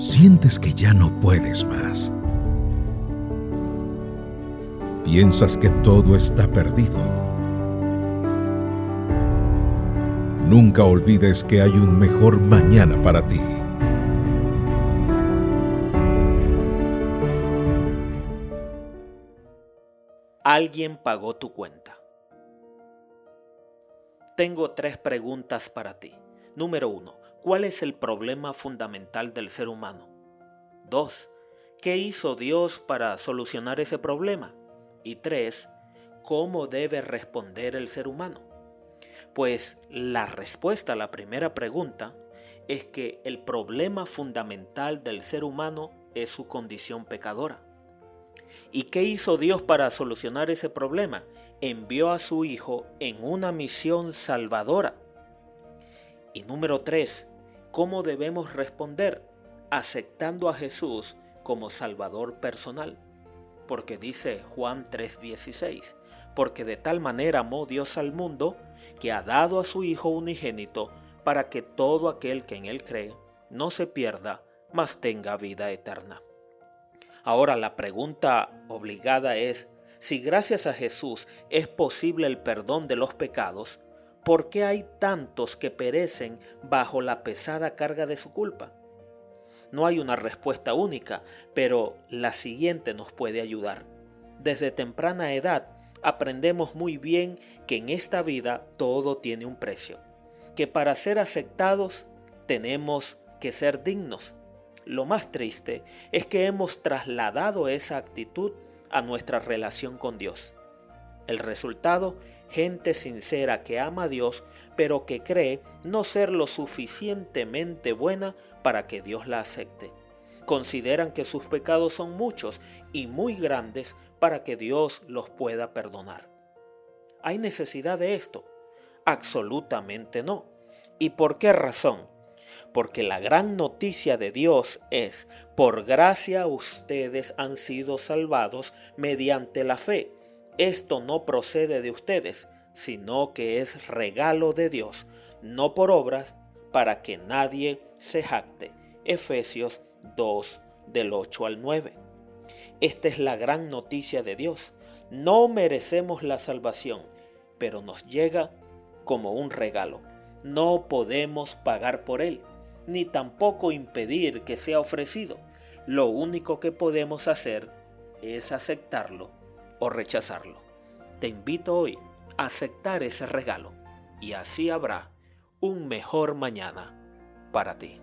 sientes que ya no puedes más. Piensas que todo está perdido. Nunca olvides que hay un mejor mañana para ti. Alguien pagó tu cuenta. Tengo tres preguntas para ti. Número uno, ¿cuál es el problema fundamental del ser humano? Dos, ¿qué hizo Dios para solucionar ese problema? Y tres, ¿cómo debe responder el ser humano? Pues la respuesta a la primera pregunta es que el problema fundamental del ser humano es su condición pecadora. ¿Y qué hizo Dios para solucionar ese problema? Envió a su Hijo en una misión salvadora. Y número tres, ¿cómo debemos responder? Aceptando a Jesús como Salvador personal. Porque dice Juan 3:16, porque de tal manera amó Dios al mundo que ha dado a su Hijo unigénito para que todo aquel que en él cree no se pierda, mas tenga vida eterna. Ahora la pregunta obligada es, si gracias a Jesús es posible el perdón de los pecados, ¿por qué hay tantos que perecen bajo la pesada carga de su culpa? No hay una respuesta única, pero la siguiente nos puede ayudar. Desde temprana edad aprendemos muy bien que en esta vida todo tiene un precio, que para ser aceptados tenemos que ser dignos, lo más triste es que hemos trasladado esa actitud a nuestra relación con Dios. El resultado, gente sincera que ama a Dios, pero que cree no ser lo suficientemente buena para que Dios la acepte. Consideran que sus pecados son muchos y muy grandes para que Dios los pueda perdonar. ¿Hay necesidad de esto? Absolutamente no. ¿Y por qué razón? porque la gran noticia de Dios es, por gracia ustedes han sido salvados mediante la fe. Esto no procede de ustedes, sino que es regalo de Dios, no por obras, para que nadie se jacte. Efesios 2 del 8 al 9. Esta es la gran noticia de Dios. No merecemos la salvación, pero nos llega como un regalo. No podemos pagar por él ni tampoco impedir que sea ofrecido. Lo único que podemos hacer es aceptarlo o rechazarlo. Te invito hoy a aceptar ese regalo y así habrá un mejor mañana para ti.